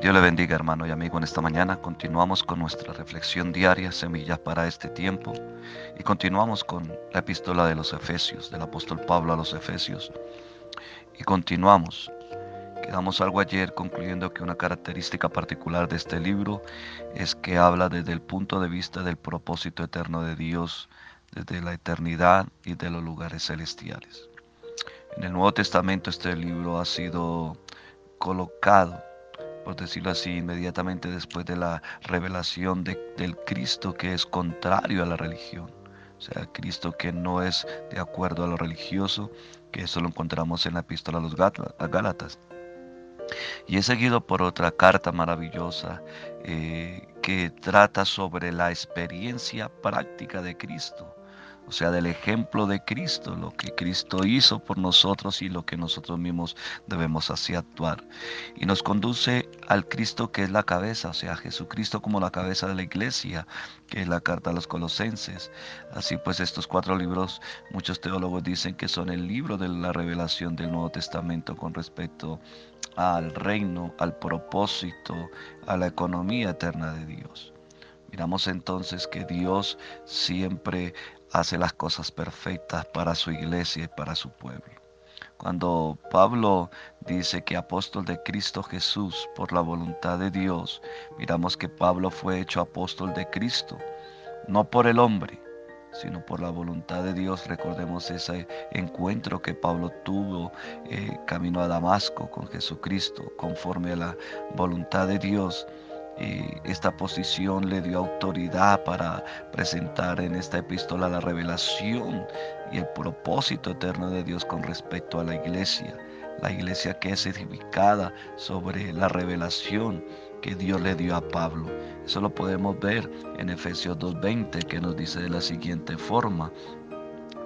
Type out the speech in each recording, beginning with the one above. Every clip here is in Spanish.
Dios le bendiga hermano y amigo en esta mañana. Continuamos con nuestra reflexión diaria, Semillas para este tiempo. Y continuamos con la epístola de los Efesios, del apóstol Pablo a los Efesios. Y continuamos. Quedamos algo ayer concluyendo que una característica particular de este libro es que habla desde el punto de vista del propósito eterno de Dios, desde la eternidad y de los lugares celestiales. En el Nuevo Testamento este libro ha sido colocado por decirlo así, inmediatamente después de la revelación del Cristo que es contrario a la religión. O sea, Cristo que no es de acuerdo a lo religioso, que eso lo encontramos en la epístola a los Gálatas. Y es seguido por otra carta maravillosa eh, que trata sobre la experiencia práctica de Cristo o sea, del ejemplo de Cristo, lo que Cristo hizo por nosotros y lo que nosotros mismos debemos así actuar. Y nos conduce al Cristo que es la cabeza, o sea, Jesucristo como la cabeza de la iglesia, que es la carta a los colosenses. Así pues, estos cuatro libros, muchos teólogos dicen que son el libro de la revelación del Nuevo Testamento con respecto al reino, al propósito, a la economía eterna de Dios. Miramos entonces que Dios siempre hace las cosas perfectas para su iglesia y para su pueblo. Cuando Pablo dice que apóstol de Cristo Jesús por la voluntad de Dios, miramos que Pablo fue hecho apóstol de Cristo, no por el hombre, sino por la voluntad de Dios. Recordemos ese encuentro que Pablo tuvo eh, camino a Damasco con Jesucristo, conforme a la voluntad de Dios esta posición le dio autoridad para presentar en esta epístola la revelación y el propósito eterno de Dios con respecto a la iglesia. La iglesia que es edificada sobre la revelación que Dios le dio a Pablo. Eso lo podemos ver en Efesios 2.20 que nos dice de la siguiente forma.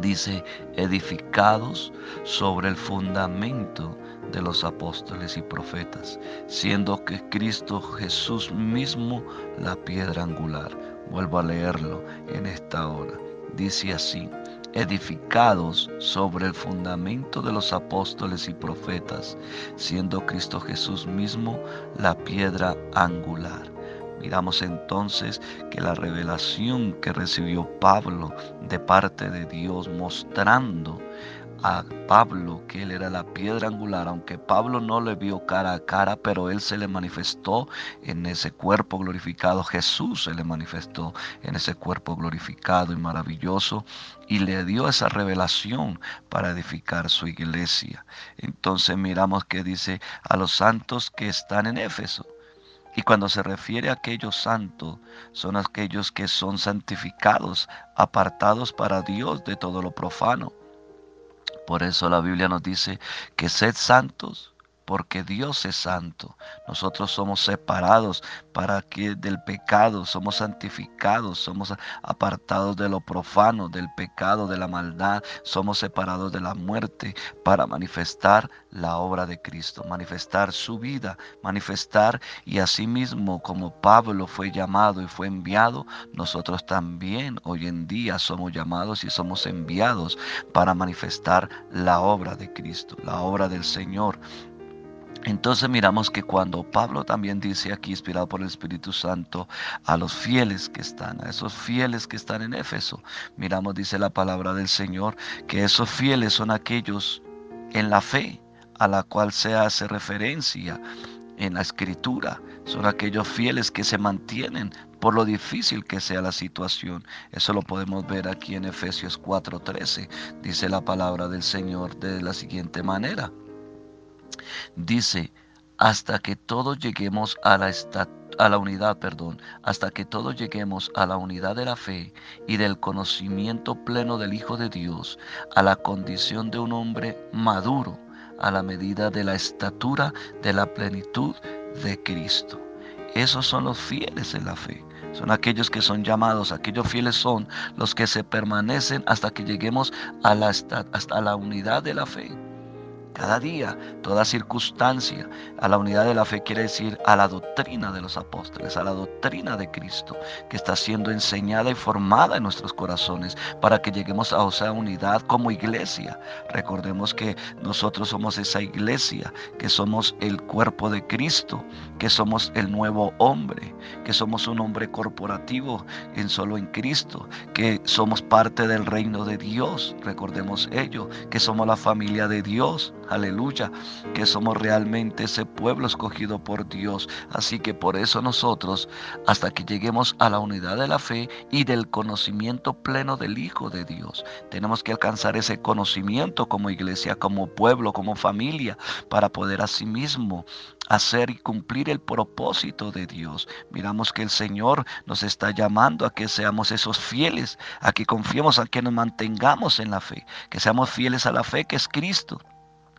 Dice, edificados sobre el fundamento de los apóstoles y profetas, siendo que Cristo Jesús mismo la piedra angular. Vuelvo a leerlo en esta hora. Dice así, edificados sobre el fundamento de los apóstoles y profetas, siendo Cristo Jesús mismo la piedra angular. Miramos entonces que la revelación que recibió Pablo de parte de Dios mostrando a Pablo que él era la piedra angular, aunque Pablo no le vio cara a cara, pero él se le manifestó en ese cuerpo glorificado, Jesús se le manifestó en ese cuerpo glorificado y maravilloso y le dio esa revelación para edificar su iglesia. Entonces miramos que dice a los santos que están en Éfeso. Y cuando se refiere a aquellos santos, son aquellos que son santificados, apartados para Dios de todo lo profano por eso la Biblia nos dice que sed santos porque Dios es santo. Nosotros somos separados para que del pecado, somos santificados, somos apartados de lo profano, del pecado, de la maldad, somos separados de la muerte para manifestar la obra de Cristo, manifestar su vida, manifestar y asimismo como Pablo fue llamado y fue enviado, nosotros también hoy en día somos llamados y somos enviados para manifestar la obra de Cristo, la obra del Señor entonces miramos que cuando Pablo también dice aquí, inspirado por el Espíritu Santo, a los fieles que están, a esos fieles que están en Éfeso, miramos, dice la palabra del Señor, que esos fieles son aquellos en la fe a la cual se hace referencia en la escritura. Son aquellos fieles que se mantienen por lo difícil que sea la situación. Eso lo podemos ver aquí en Efesios 4:13. Dice la palabra del Señor de la siguiente manera. Dice, hasta que todos lleguemos a la, a la unidad, perdón, hasta que todos lleguemos a la unidad de la fe y del conocimiento pleno del Hijo de Dios, a la condición de un hombre maduro, a la medida de la estatura de la plenitud de Cristo. Esos son los fieles en la fe. Son aquellos que son llamados, aquellos fieles son los que se permanecen hasta que lleguemos a la, hasta la unidad de la fe cada día, toda circunstancia. A la unidad de la fe quiere decir a la doctrina de los apóstoles, a la doctrina de Cristo, que está siendo enseñada y formada en nuestros corazones para que lleguemos a esa unidad como iglesia. Recordemos que nosotros somos esa iglesia, que somos el cuerpo de Cristo, que somos el nuevo hombre, que somos un hombre corporativo en solo en Cristo, que somos parte del reino de Dios. Recordemos ello, que somos la familia de Dios aleluya, que somos realmente ese pueblo escogido por Dios. Así que por eso nosotros, hasta que lleguemos a la unidad de la fe y del conocimiento pleno del Hijo de Dios, tenemos que alcanzar ese conocimiento como iglesia, como pueblo, como familia, para poder asimismo hacer y cumplir el propósito de Dios. Miramos que el Señor nos está llamando a que seamos esos fieles, a que confiemos, a que nos mantengamos en la fe, que seamos fieles a la fe que es Cristo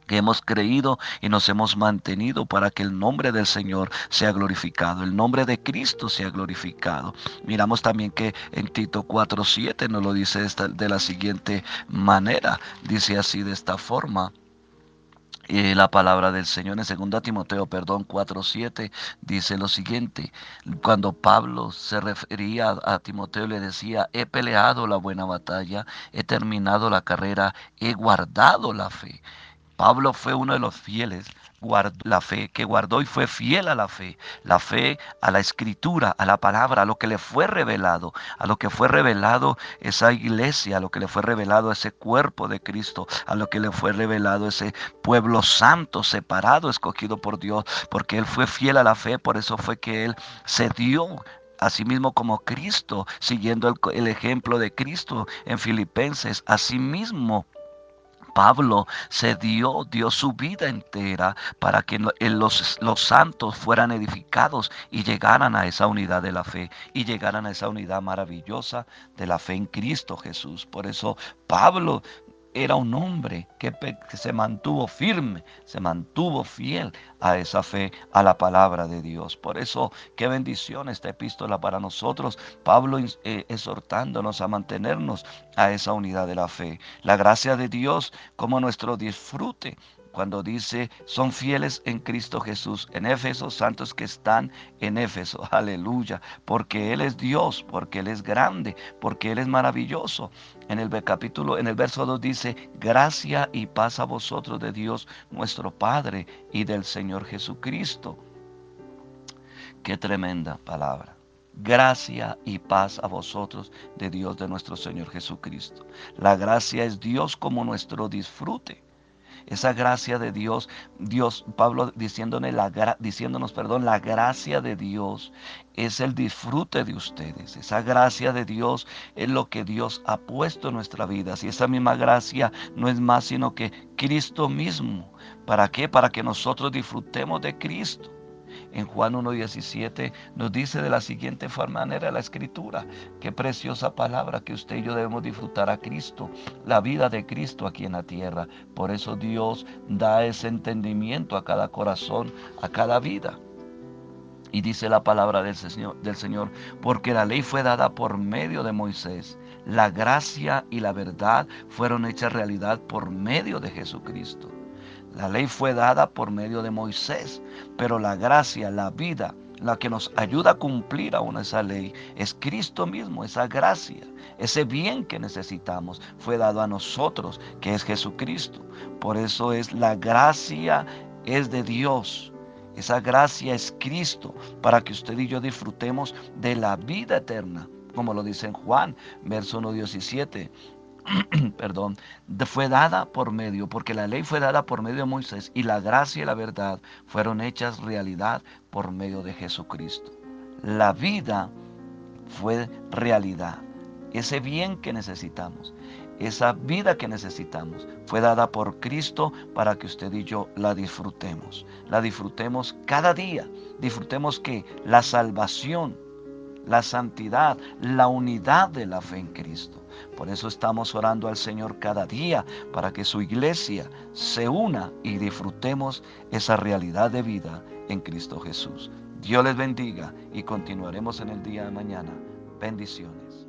que hemos creído y nos hemos mantenido para que el nombre del Señor sea glorificado, el nombre de Cristo sea glorificado. Miramos también que en Tito 4.7 nos lo dice de la siguiente manera, dice así de esta forma. Y la palabra del Señor en 2 Timoteo, perdón, 4.7 dice lo siguiente. Cuando Pablo se refería a Timoteo le decía, he peleado la buena batalla, he terminado la carrera, he guardado la fe. Pablo fue uno de los fieles, guardó la fe, que guardó y fue fiel a la fe, la fe a la escritura, a la palabra, a lo que le fue revelado, a lo que fue revelado esa iglesia, a lo que le fue revelado ese cuerpo de Cristo, a lo que le fue revelado ese pueblo santo, separado, escogido por Dios, porque él fue fiel a la fe, por eso fue que él se dio Asimismo como Cristo, siguiendo el, el, ejemplo de Cristo en Filipenses, asimismo Pablo se dio, dio su vida entera para que los, los santos fueran edificados y llegaran a esa unidad de la fe y llegaran a esa unidad maravillosa de la fe en Cristo Jesús. Por eso Pablo era un hombre que, se mantuvo firme, se mantuvo fiel a esa fe, a la palabra de Dios. Por eso, qué bendición esta epístola para nosotros. Pablo eh, exhortándonos a mantenernos a esa unidad de la fe. La gracia de Dios como nuestro disfrute cuando dice son fieles en Cristo Jesús, en Éfeso, santos que están en Éfeso, aleluya, porque Él es Dios, porque Él es grande, porque Él es maravilloso. En el capítulo, en el verso 2 dice, gracia y paz a vosotros de Dios nuestro Padre y del Señor Jesucristo. Qué tremenda palabra. Gracia y paz a vosotros de Dios de nuestro Señor Jesucristo. La gracia es Dios como nuestro disfrute esa gracia de Dios, Dios, Pablo diciéndonos, la, diciéndonos, perdón, la gracia de Dios es el disfrute de ustedes. Esa gracia de Dios es lo que Dios ha puesto en nuestra vida. Si esa misma gracia no es más sino que Cristo mismo. ¿Para qué? Para que nosotros disfrutemos de Cristo en Juan 1.17 nos dice de la siguiente manera la escritura. Qué preciosa palabra que usted y yo debemos disfrutar a Cristo, la vida de Cristo aquí en la tierra. Por eso Dios da ese entendimiento a cada corazón, a cada vida. Y dice la palabra del Señor, del Señor, porque la ley fue dada por medio de Moisés. La gracia y la verdad fueron hechas realidad por medio de Jesucristo. La ley fue dada por medio de Moisés, pero la gracia, la vida, la que nos ayuda a cumplir aún esa ley es Cristo mismo, esa gracia, ese bien que necesitamos fue dado a nosotros, que es Jesucristo. Por eso es la gracia es de Dios. Esa gracia es Cristo para que usted y yo disfrutemos de la vida eterna, como lo dice en Juan, verso 1, 17. perdón, fue dada por medio, porque la ley fue dada por medio de Moisés y la gracia y la verdad fueron hechas realidad por medio de Jesucristo. La vida fue realidad. Ese bien que necesitamos, esa vida que necesitamos, fue dada por Cristo para que usted y yo la disfrutemos. La disfrutemos cada día. Disfrutemos que la salvación, la santidad, la unidad de la fe en Cristo. Por eso estamos orando al Señor cada día para que su iglesia se una y disfrutemos esa realidad de vida en Cristo Jesús. Dios les bendiga y continuaremos en el día de mañana. Bendiciones.